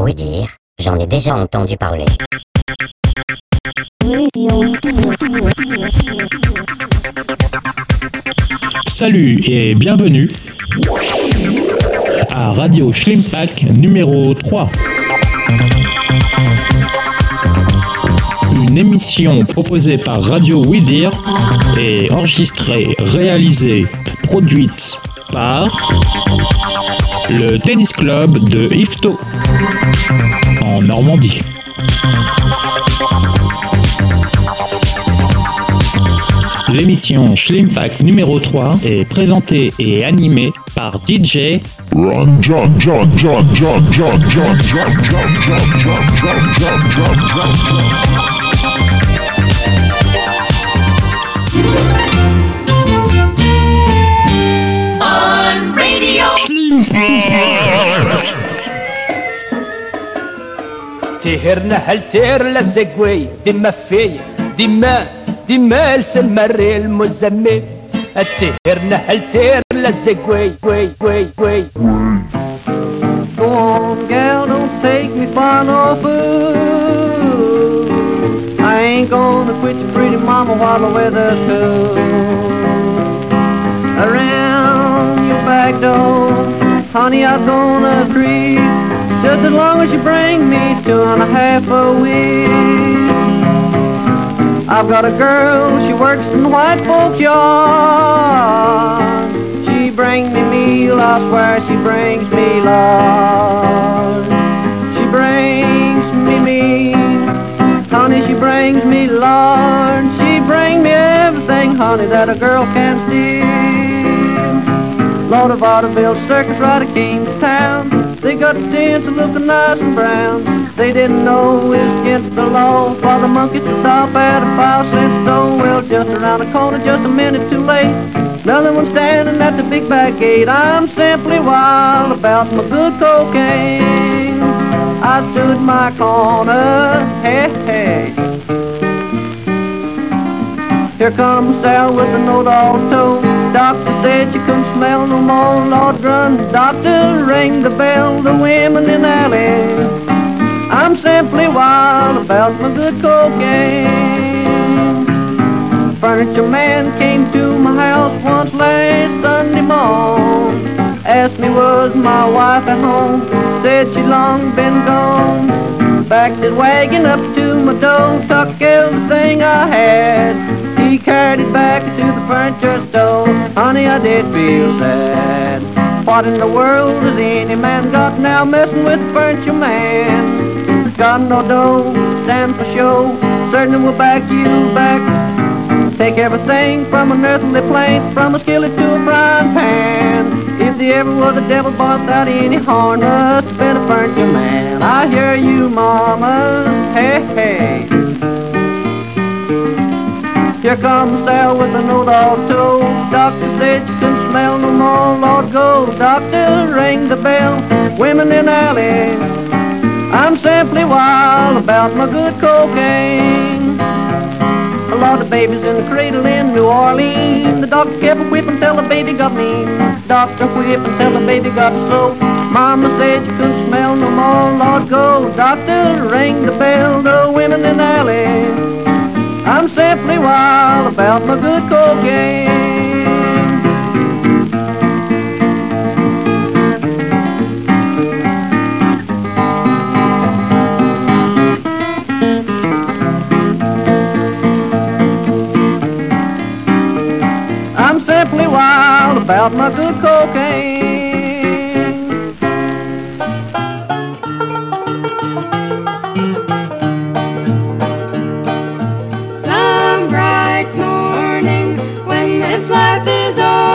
Oui dire, j'en ai déjà entendu parler. Salut et bienvenue à Radio Schlimpack numéro 3. Une émission proposée par Radio Widir et enregistrée, réalisée, produite par le tennis club de Ifto en Normandie. L'émission Schlimpack numéro 3 est présentée et animée par DJ. تهرنا هل تهر لزقوي دما في دما دما المري المزمي تهرنا هل تهر لزقوي وي وي وي take me no fool. I ain't gonna quit your pretty mama while the weather's cool. Around your back door, honey, I'm gonna creep. Just as long as you bring me two and a half a week. I've got a girl, she works in the white folks' yard. She brings me meal, I swear she brings me love. She brings me meal, honey, she brings me lard. She brings me everything, honey, that a girl can steal. Load of vaudeville circus right at Kingstown. They got the tents looking nice and brown. They didn't know it was against the law for the monkeys to stop at a five cent store. Well, just around the corner, just a minute too late. Another one standing at the big back gate. I'm simply wild about my good cocaine. I stood my corner, hey, hey. Here comes Sal with a note all told. Doctor said she couldn't smell no more. Lord, run, doctor, ring the bell. The women in the alley. I'm simply wild about my good cocaine. Furniture man came to my house once last Sunday morning. Asked me was my wife at home. Said she long been gone. Backed his wagon up to my door, took everything I had. He carried it back to the furniture store. Honey, I did feel sad. What in the world has any man got now messing with the furniture man? Got no dough, stand for show. Certainly will back you back. Take everything from an earthly plane, from a skillet to a frying pan. If there ever was a devil boss without any have been a furniture man. I hear you, mama. Hey, hey. Here comes Sal with a note all told. Doctor said you couldn't smell no more. Lord, go, doctor, ring the bell. Women in alley. I'm simply wild about my good cocaine. A lot of babies in the cradle in New Orleans. The doctor kept whipping till the baby got mean. Doctor whipped until the baby got so. Mama said you couldn't smell no more. Lord, go, doctor, ring the bell. The women in alley. I'm simply wild about my good cocaine. I'm simply wild about my good cocaine. Life is o'er,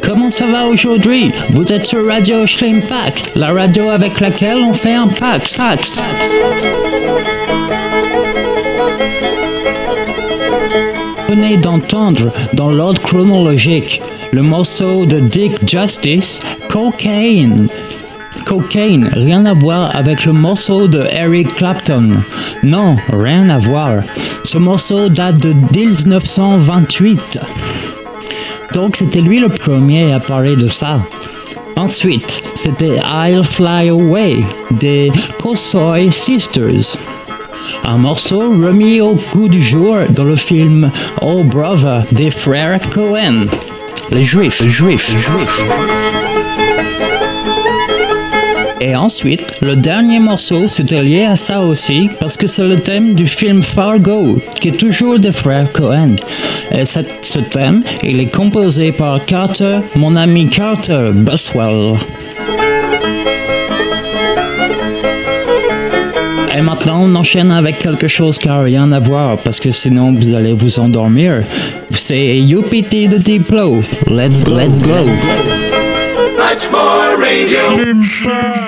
comment ça va aujourd'hui? Vous êtes sur Radio Schlimpack, la radio avec laquelle on fait un pack, pack. venez d'entendre dans l'ordre chronologique le morceau de Dick Justice, Cocaine. Cocaine, rien à voir avec le morceau de Eric Clapton. Non, rien à voir. Ce morceau date de 1928. Donc c'était lui le premier à parler de ça. Ensuite, c'était I'll Fly Away des Kosoy Sisters. Un morceau remis au goût du jour dans le film Oh Brother des frères Cohen. Les juifs, les juifs, les juifs. Et ensuite, le dernier morceau, c'était lié à ça aussi, parce que c'est le thème du film Fargo, qui est toujours des frères Cohen. Et cette- ce thème, il est composé par Carter, mon ami Carter Buswell. Et maintenant, on enchaîne avec quelque chose qui n'a rien à voir, parce que sinon vous allez vous endormir. C'est UPT de Diplo. Let's go, let's go. Much more radio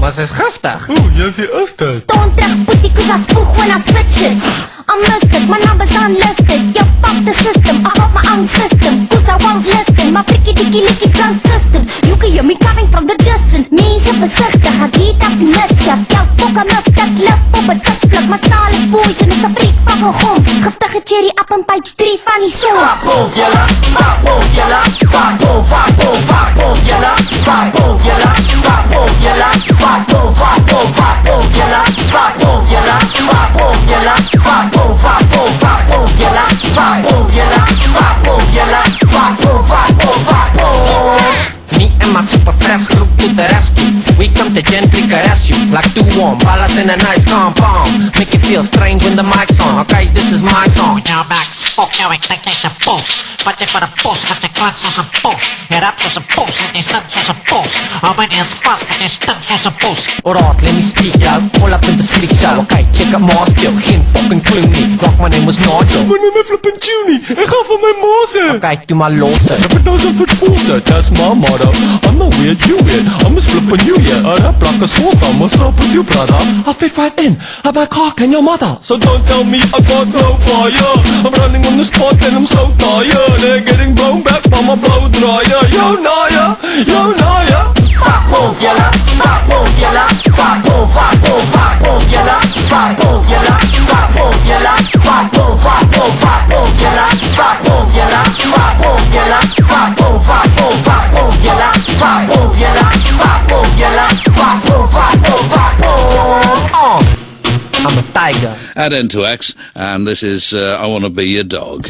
Was ist Haftach? Oh, ja, sie ist. Stone der Booty, cause I spook when I. I'm listed, my numbers unlisted. Yup, fuck the system, I got my own system. Cause I won't listen, my freaky dicky licky strong systems. You can hear me coming from the distance. Mense versigtig, ek het op die mischief. Jou pokke mif, dit lip op 'n tikpluk. My staal is poison, dis 'n freak fakkel gom. Giftige cherry up in page 3 van die son. Fakkel julle, fakkel julle, fakkel, fakkel, fakkel julle, fakkel julle, fakkel julle, fakkel, fakkel, fakkel julle, fakkel julle, fakkel julle, fakkel vaak boom, vaak boom. Me and my super fresh group to the rescue. We come to gently caress you like two warm ballas in a nice compound. Make you feel strange when the mic's on. Okay, this is my song. Jouw Max, volk jou, ek dink jy's 'n bos. Wat jy van 'n bos, wat jy klink soos 'n bos. Jy rap soos 'n bos, en jy sing soos 'n bos. Hou my eens vas, want jy stink soos 'n bos. Alright, let me speak jou. All up in the street show. Okay, check out my skill. Geen fucking clue nie. Rock my name was Nigel. My name is flippin' Tune. Ek gaan van my mose. Okay, toe maar los. Rip it down for fools. That's my motto. I'm not weird, you weird. I'm just flippin' you, yeah. I rap like a soda. I'm up with you, brother. I fit right in. I'm a cock and your mother. So don't tell me I got no fire. I'm running on the spot and I'm so tired. They're getting blown back by my blow dryer. Yo, Naya, yo, Naya. Fuck boom, yella. Fuck boom, yella. Fuck boom, fuck boom, fuck boom, yella. Fuck boom, yella. Fuck boom, yella. Fuck boom, fuck boom, fuck boom, yella. Fuck boom, yella. Fuck boom, yella. Fuck boom, fuck boom, fuck boom, yella. Fuck boom, yella. Fuck boom, yella. Fuck boom, fuck boom, fuck boom. Uh. I'm a tiger. Add N to (X), and this is uh, I Want to Be Your Dog.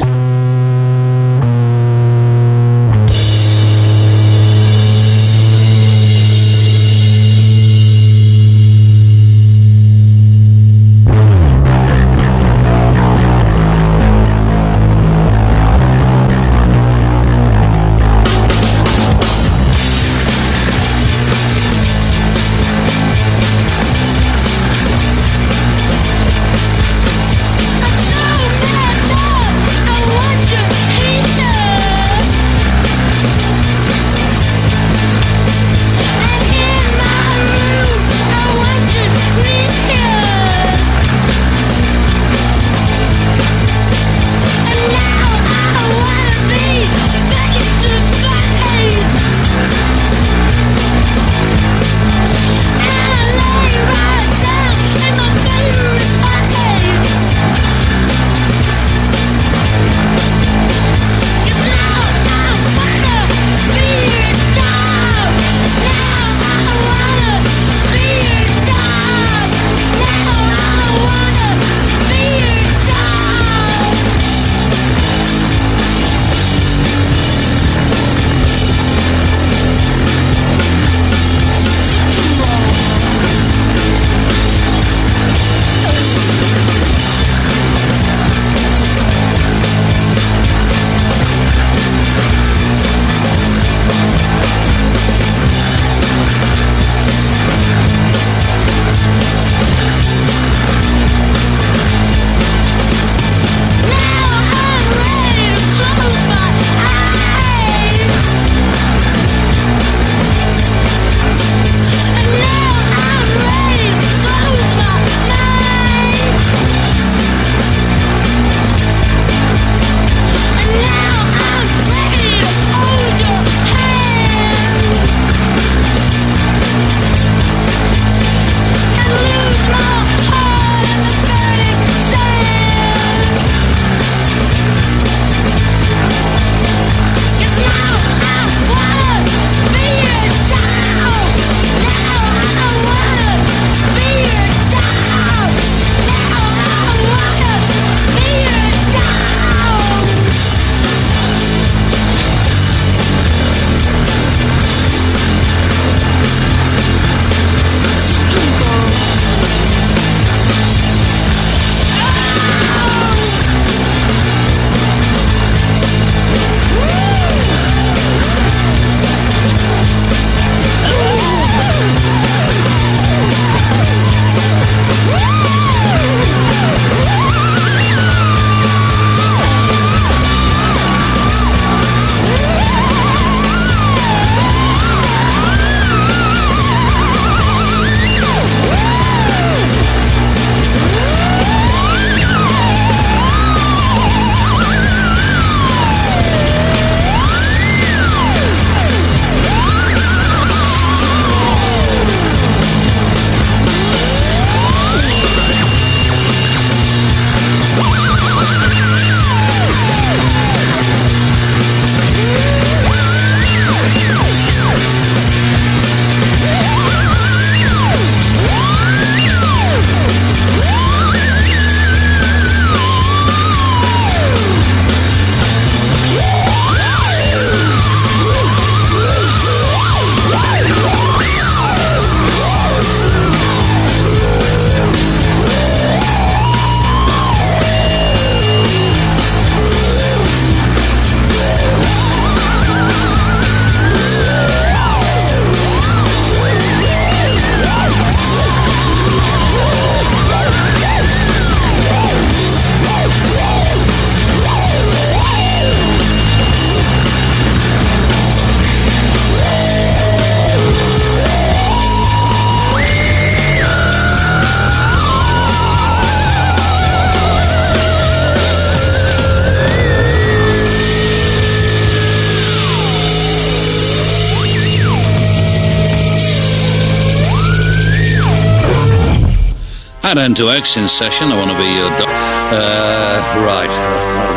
Pat N to in session. I want to be your. Do- uh, right.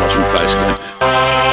Lost my place again.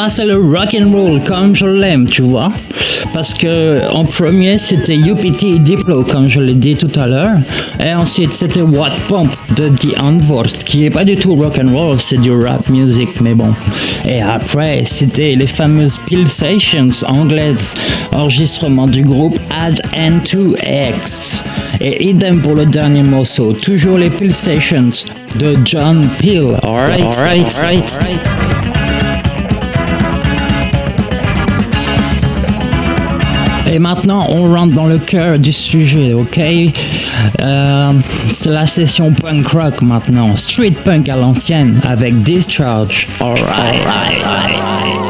Ça, c'est le rock and roll comme je l'aime, tu vois. Parce que en premier, c'était UPT Diplo, comme je l'ai dit tout à l'heure. Et ensuite, c'était What Pump de The Antwoord, qui est pas du tout rock and roll, c'est du rap music, mais bon. Et après, c'était les fameuses Pulsations anglaises, enregistrement du groupe Add N2X. Et idem pour le dernier morceau, toujours les Pulsations de John Peel. Alright, alright, alright. Et maintenant, on rentre dans le cœur du sujet, ok? Euh, C'est la session punk rock maintenant, street punk à l'ancienne avec Discharge. Alright, alright, alright.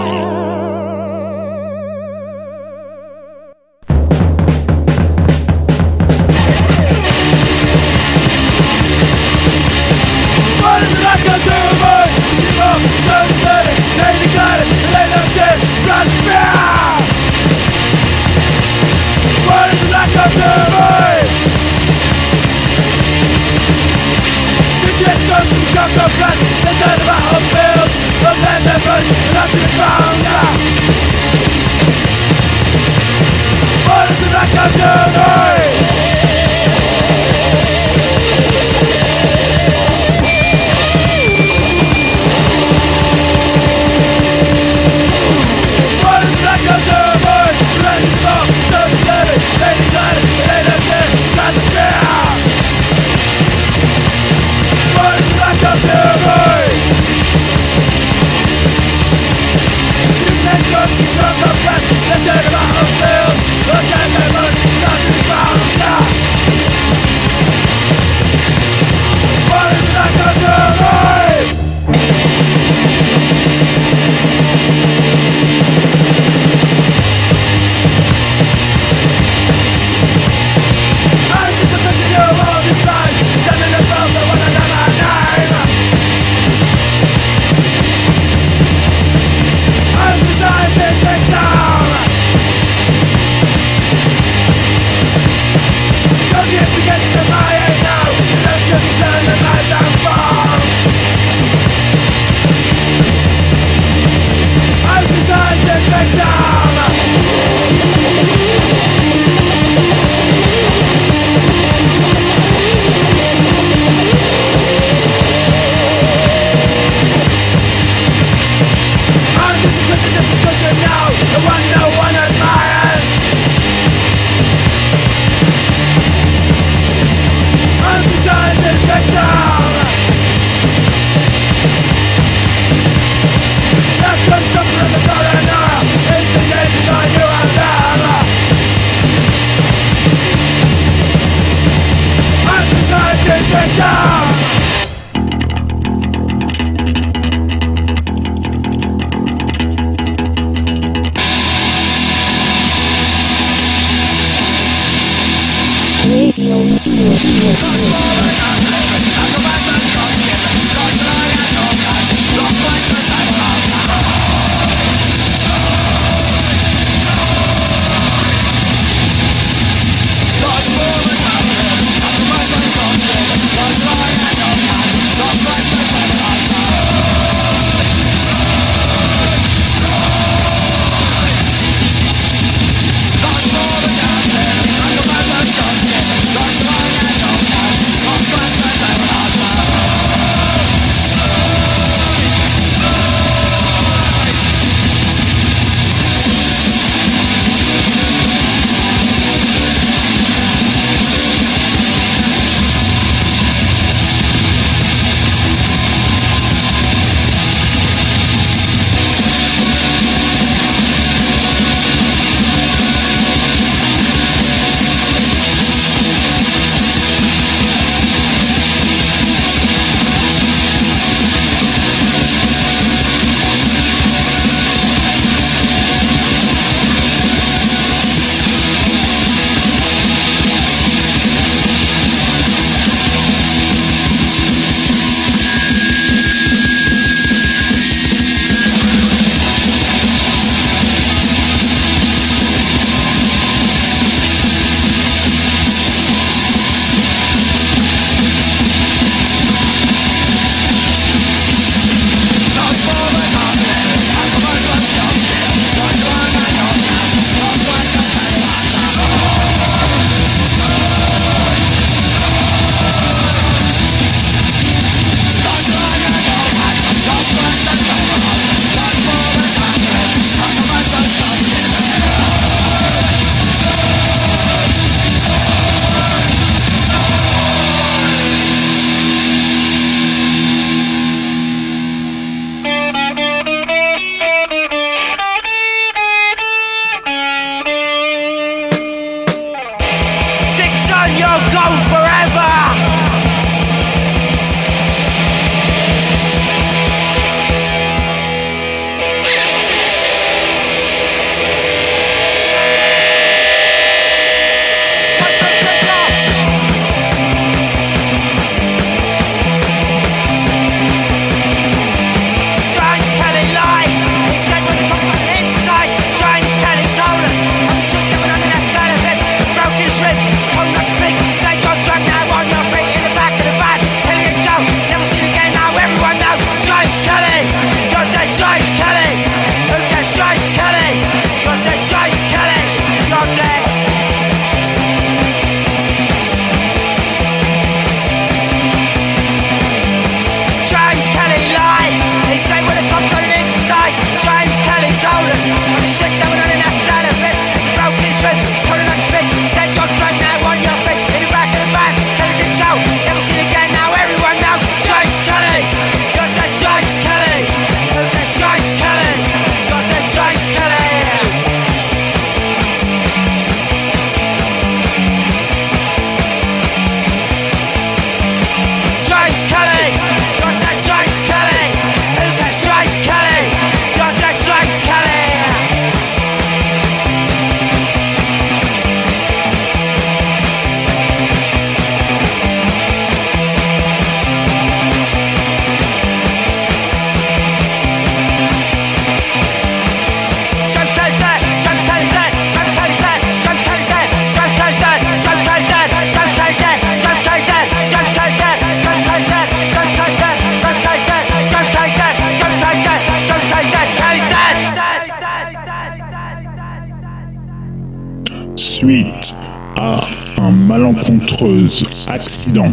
Accident,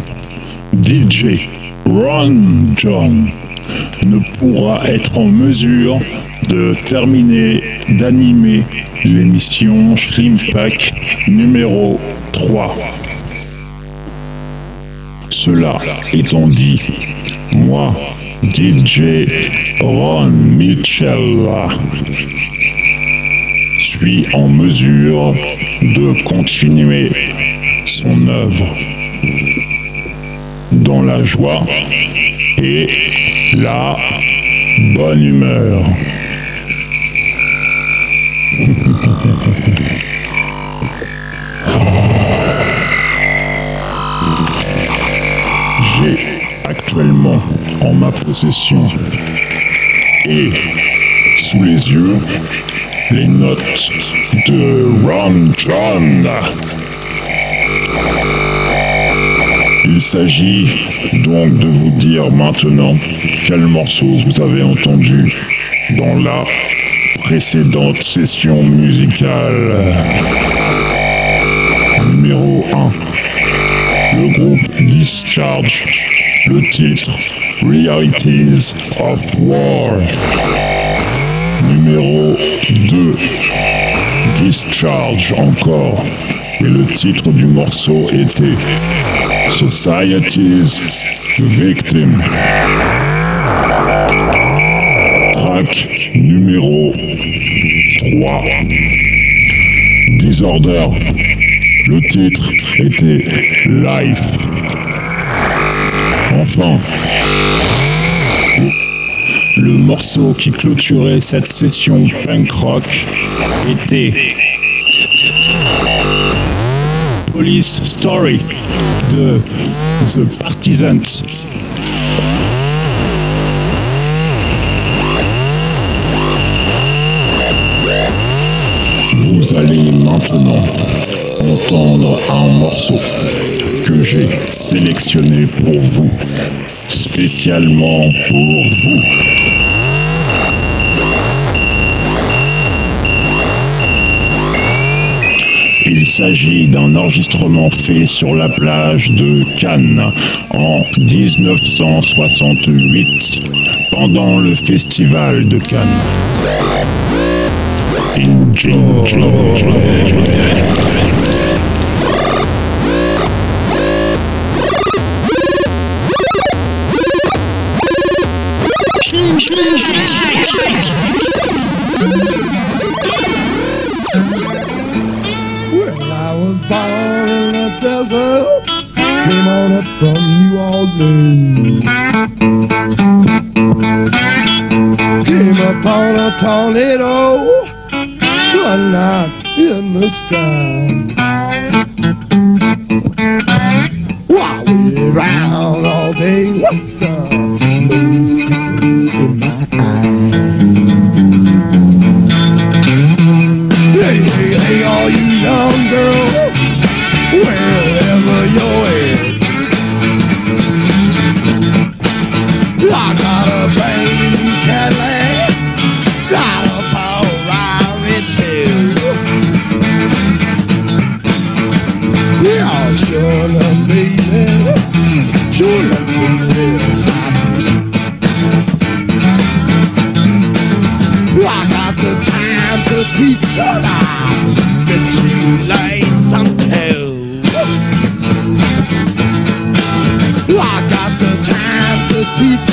DJ Ron John ne pourra être en mesure de terminer d'animer l'émission Pack numéro 3. Cela étant dit, moi, DJ Ron Mitchell, suis en mesure de continuer son œuvre dans la joie et la bonne humeur. J'ai actuellement en ma possession et sous les yeux les notes de Ron John. Il s'agit donc de vous dire maintenant quel morceau vous avez entendu dans la précédente session musicale. Numéro 1. Le groupe Discharge. Le titre Realities of War. Numéro 2. Discharge encore. Et le titre du morceau était Society's Victim. Track numéro 3. Disorder. Le titre était Life. Enfin, le morceau qui clôturait cette session punk rock était Police Story de The Partisans. Vous allez maintenant entendre un morceau que j'ai sélectionné pour vous, spécialement pour vous. Il s'agit d'un enregistrement fait sur la plage de Cannes en 1968 pendant le festival de Cannes. Tornado, sun out in the sky. While we round all day teach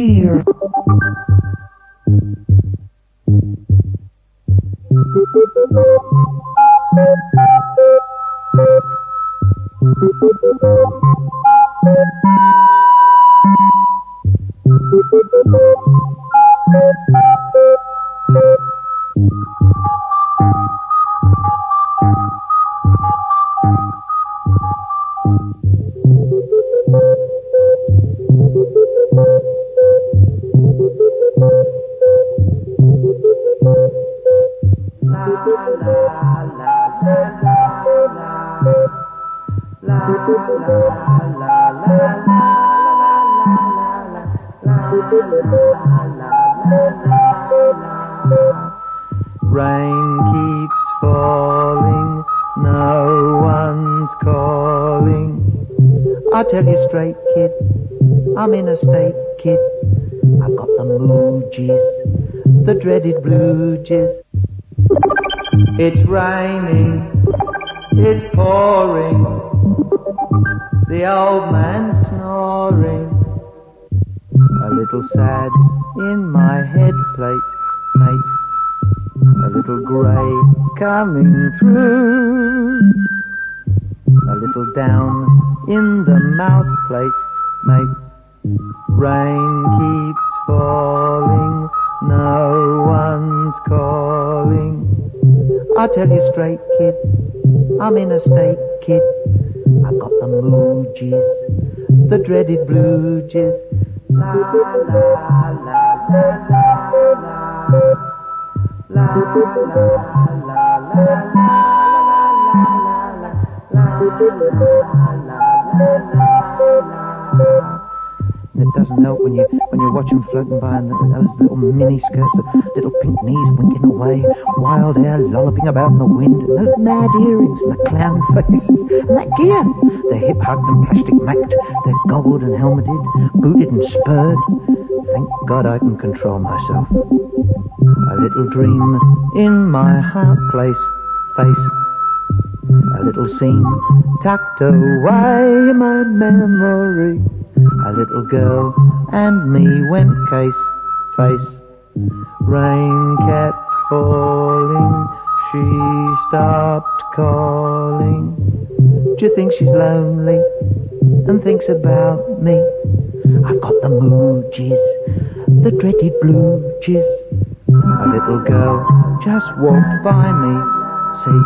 Radio it doesn't help when you when you watch them floating by and those little mini skirts, little pink knees winking away, wild hair lolloping about in the wind, and those mad earrings and the clown faces, and that gear. They're hip hugged and plastic macked, they're gobbled and helmeted, booted and spurred. Thank God I can control myself. A little dream in my heart place, face. A little scene tucked away in my memory. A little girl and me went case, face. Rain kept falling, she stopped calling. Do you think she's lonely and thinks about me? I've got the mooges, the dreaded blue. A little girl just walked by me, see.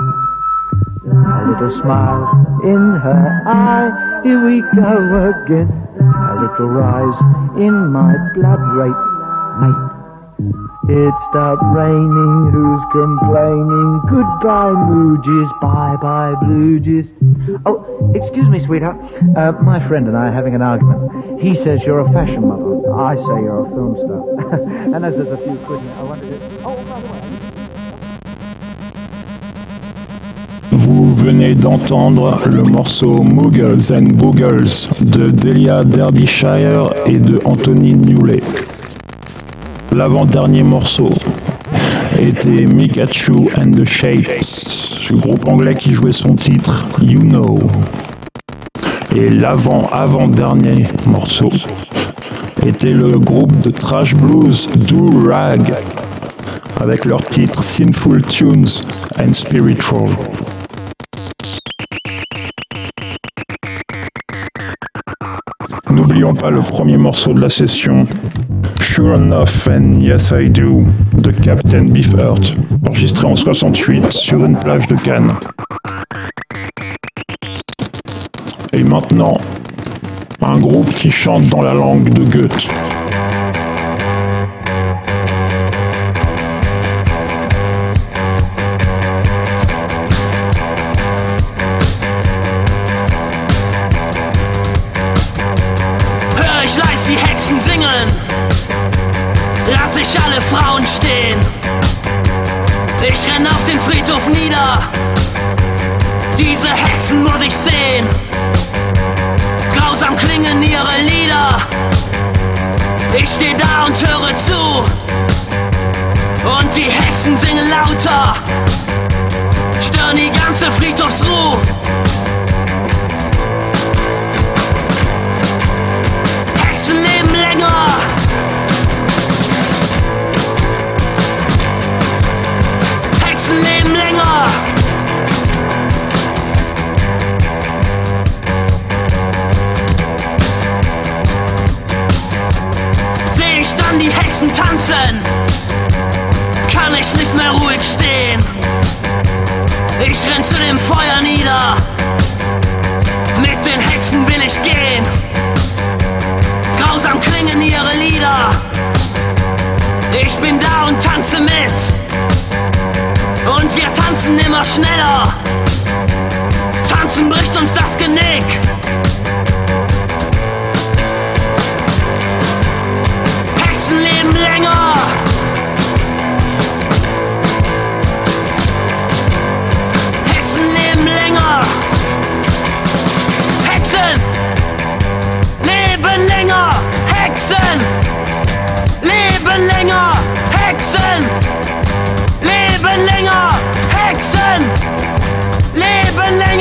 A little smile in her eye, here we go again. A little rise in my blood rate, mate. It stopped raining, who's complaining? Goodbye, mooges, bye bye, blue jeans. Oh, excuse me, sweetheart. Uh, my friend and I are having an argument. He says you're a fashion model. I say you're a film star. and as there's a few quid I wondered if... Oh, venez d'entendre le morceau Moogles and Boogles de Delia Derbyshire et de Anthony Newley. L'avant-dernier morceau était Mikachu and the Shapes, ce groupe anglais qui jouait son titre You Know. Et l'avant-avant-dernier morceau était le groupe de trash blues Do Rag avec leur titre Sinful Tunes and Spiritual. N'oublions pas le premier morceau de la session, Sure Enough and Yes I Do de Captain Beefheart, enregistré en 68 sur une plage de Cannes. Et maintenant, un groupe qui chante dans la langue de Goethe. Steh da und höre zu. Und die Hexen singen lauter, stören die ganze Friedhofsruhe. Tanzen, kann ich nicht mehr ruhig stehen. Ich renn zu dem Feuer nieder. Mit den Hexen will ich gehen. Grausam klingen ihre Lieder. Ich bin da und tanze mit. Und wir tanzen immer schneller. Tanzen bricht uns das Genick. Leben länger. Hexen leben länger. Hexen leben länger. Hexen leben länger. Hexen leben länger. Hexen leben länger.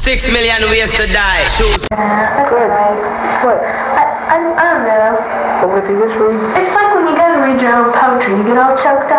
Six million ways to die. Choose. What? I, I, I don't know. What would it be this room? It's like when you go to read your own poetry, you get all choked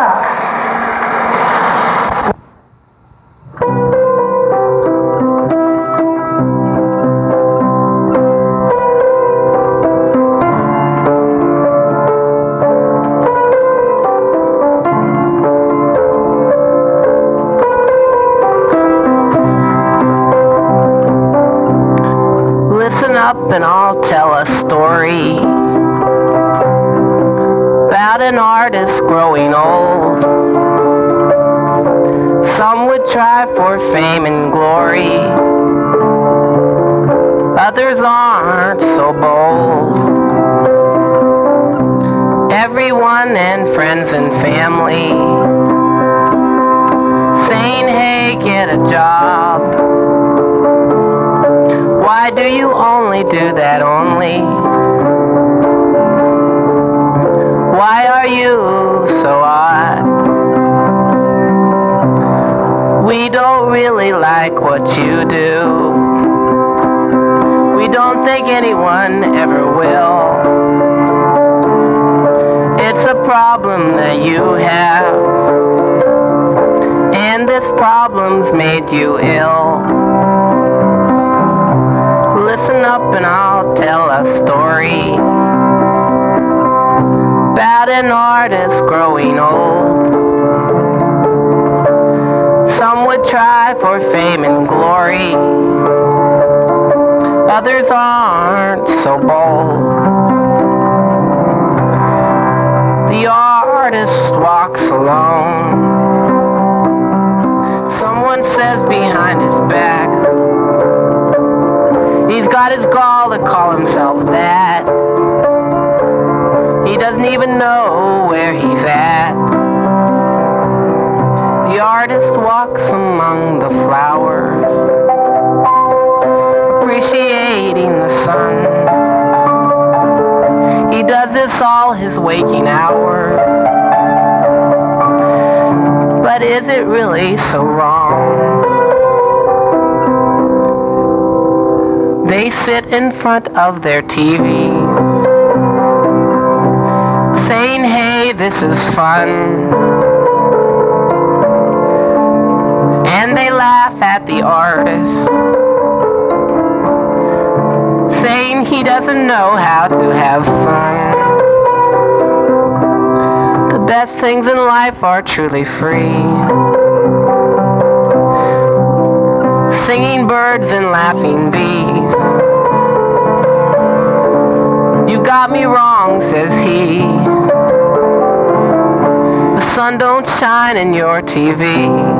try for fame and glory, others aren't so bold. Everyone and friends and family saying, hey, get a job. Why do you only do that only? Really like what you do. We don't think anyone ever will. It's a problem that you have. And this problem's made you ill. Listen up and I'll tell a story about an artist growing old. Would try for fame and glory, others aren't so bold. The artist walks alone. Someone says behind his back, He's got his gall to call himself that. He doesn't even know where he's at. The artist walks among the flowers, appreciating the sun. He does this all his waking hours. But is it really so wrong? They sit in front of their TVs, saying, hey, this is fun. Laugh at the artist, saying he doesn't know how to have fun. The best things in life are truly free. Singing birds and laughing bees. You got me wrong, says he. The sun don't shine in your TV.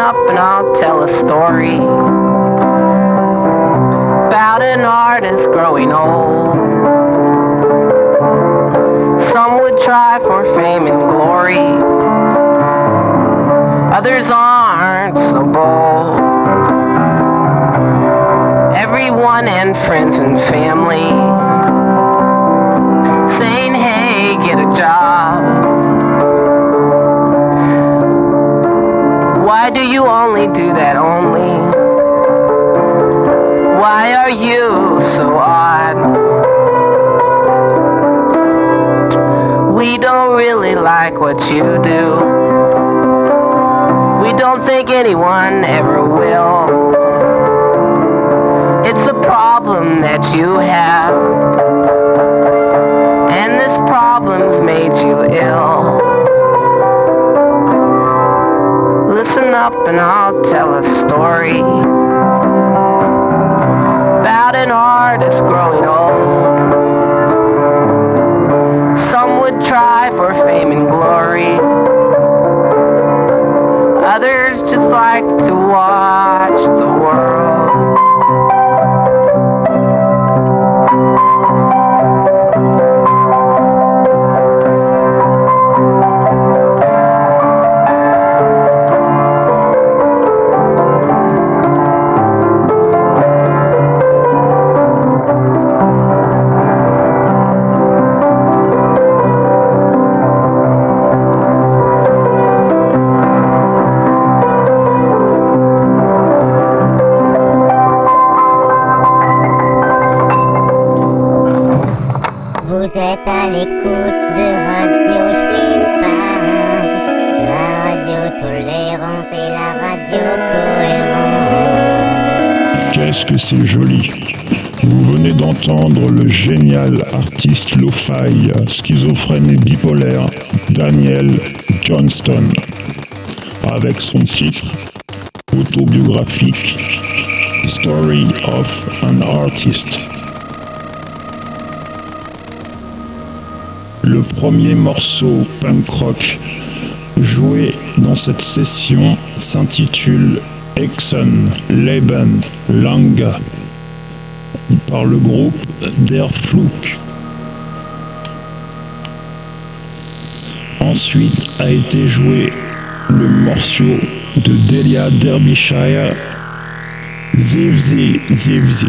Up and I'll tell a story about an artist growing old. Some would try for fame and glory, others aren't so bold. Everyone and friends and family saying, hey, get a job. Why do you only do that only? Why are you so odd? We don't really like what you do. We don't think anyone ever will. It's a problem that you have. Le génial artiste lo-fi, schizophrène et bipolaire, Daniel Johnston, avec son titre autobiographique Story of an Artist. Le premier morceau punk rock joué dans cette session s'intitule Exxon Leben Lang par le groupe Der. Ensuite a été joué le morceau de Delia Derbyshire Zivzi Zivzi.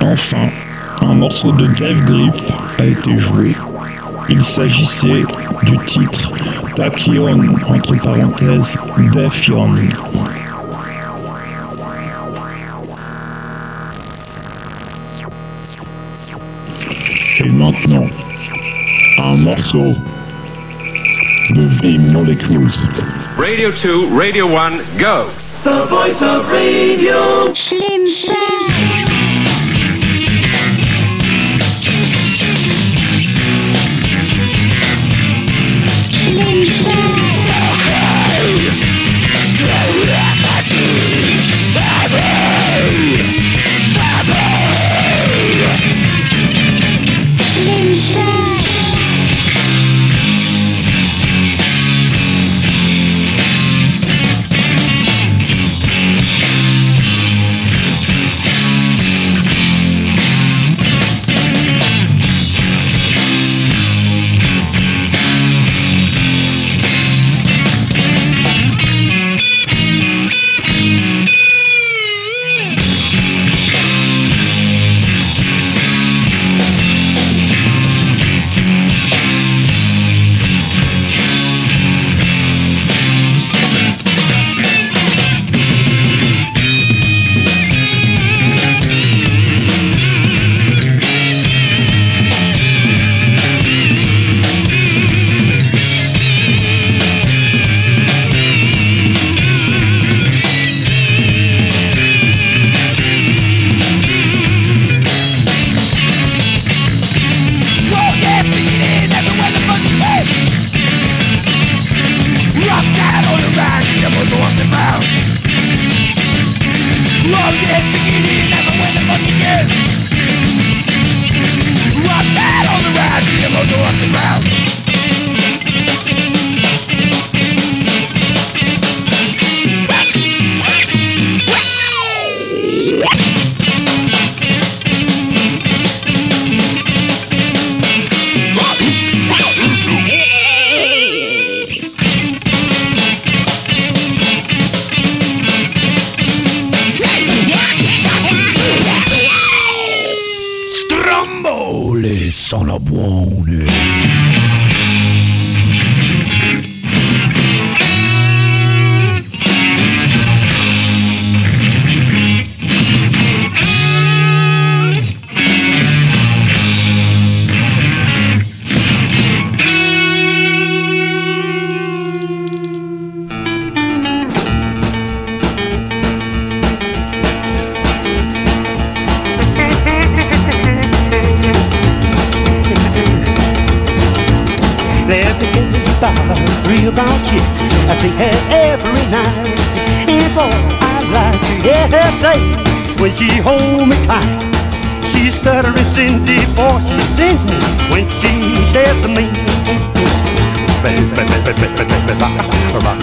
Enfin, un morceau de Dave Grip a été joué. Il s'agissait du titre Tachyon, entre parenthèses, Defion. Maintenant, un morceau de V Molecules. Radio 2, Radio 1, go. The voice of radio. Stromboli son of Warning.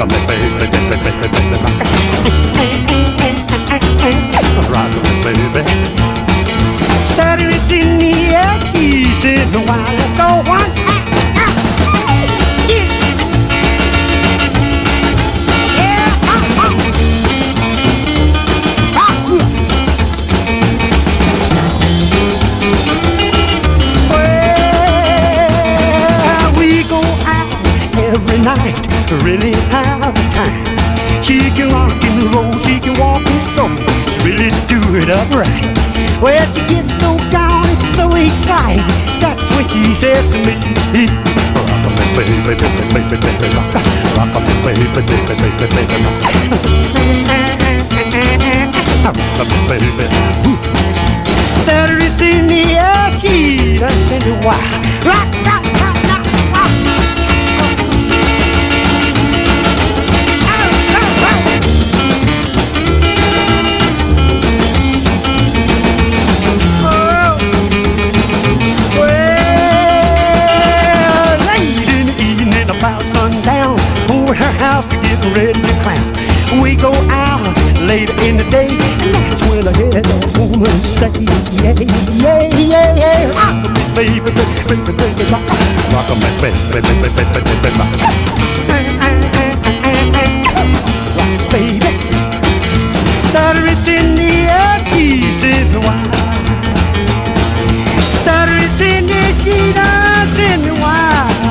Rock, baby, baby, baby, house, we getting ready to clown. We go out later in the day, and that's when I hear that woman say, yeah, yeah, yeah, yeah. Rock me, baby, baby, baby, baby, rock. Rock me, baby, baby, baby, baby, baby, rock. Rock, baby. Stutter it the air, she's in the wild. Stutter it in the sheet, I'm in the wild.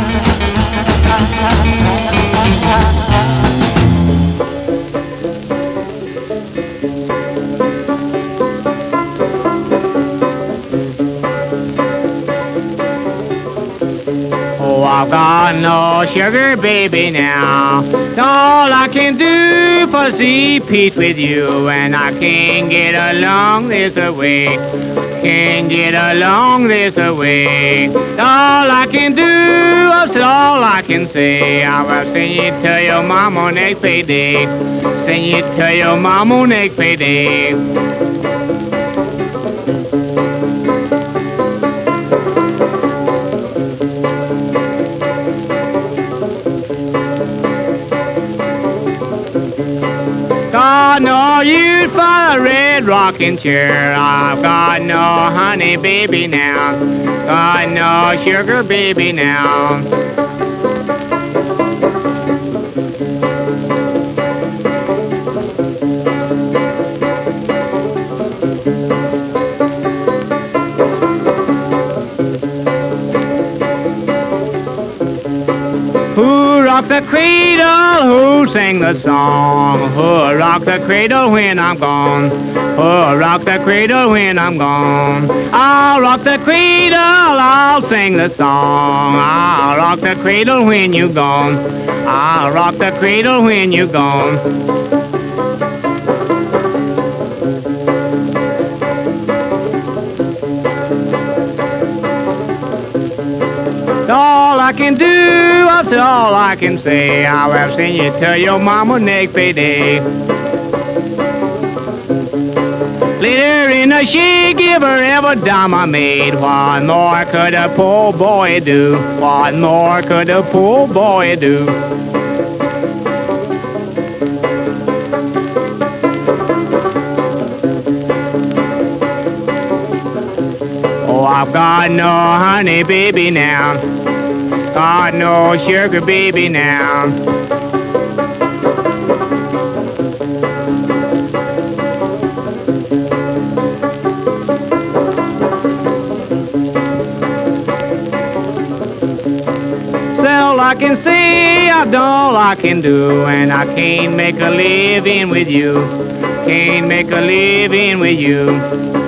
Oh, I've got no sugar baby now. All I can do for see Pete with you, and I can't get along this way. Can't get along this way. All I can do, that's all I can say. I will sing it to your mama next payday. Sing it to your mama next payday. Red rocking chair. I've got no honey baby now. Got no sugar baby now. The cradle? Who sang the song? Who rocked the cradle when I'm gone? Who rocked the cradle when I'm gone? I'll rock the cradle, I'll sing the song. I'll rock the cradle when you're gone. I'll rock the cradle when you're gone. I can do, that's all I can say. Have seen you tell your mama next payday. Later in the she give her every dime I made. What more could a poor boy do? What more could a poor boy do? Oh, I've got no honey baby now. Got no sugar baby now. So I can say, I've done all I can do, and I can't make a living with you. Can't make a living with you.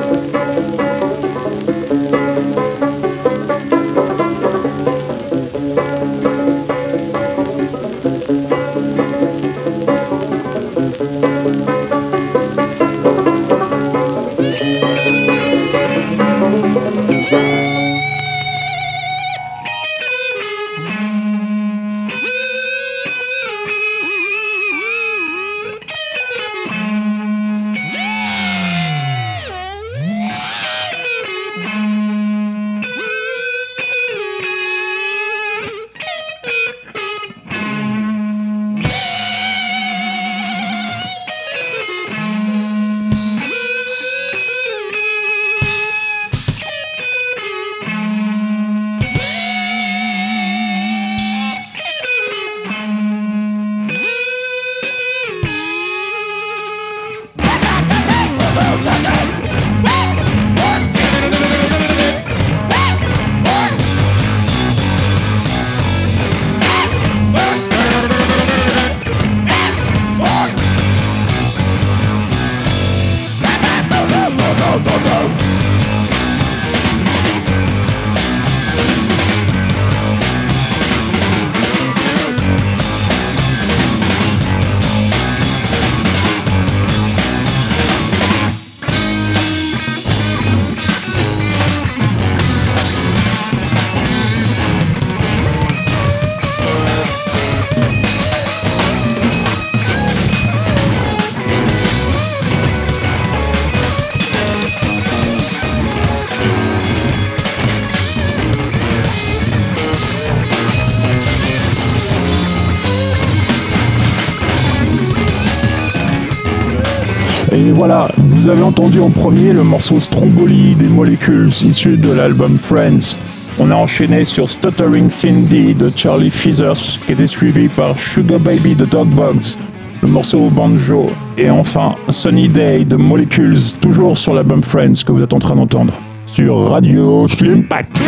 Voilà, vous avez entendu en premier le morceau Stromboli des Molecules issu de l'album Friends. On a enchaîné sur Stuttering Cindy de Charlie Feathers, qui était suivi par Sugar Baby de Dog Bugs, le morceau Banjo, et enfin Sunny Day de Molecules, toujours sur l'album Friends que vous êtes en train d'entendre, sur Radio Schlimpack.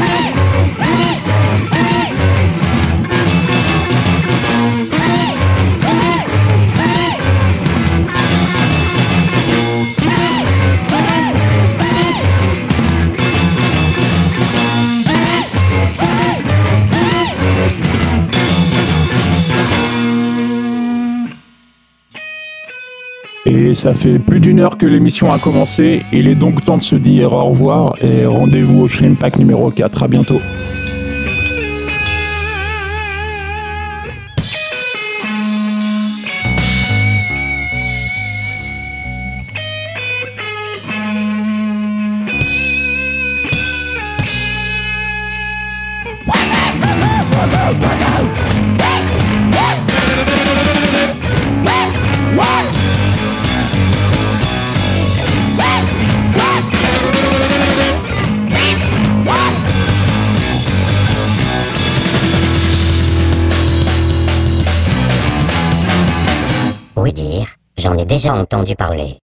Ça fait plus d'une heure que l'émission a commencé. Il est donc temps de se dire au revoir et rendez-vous au Slim Pack numéro 4. À bientôt. Entendu parler.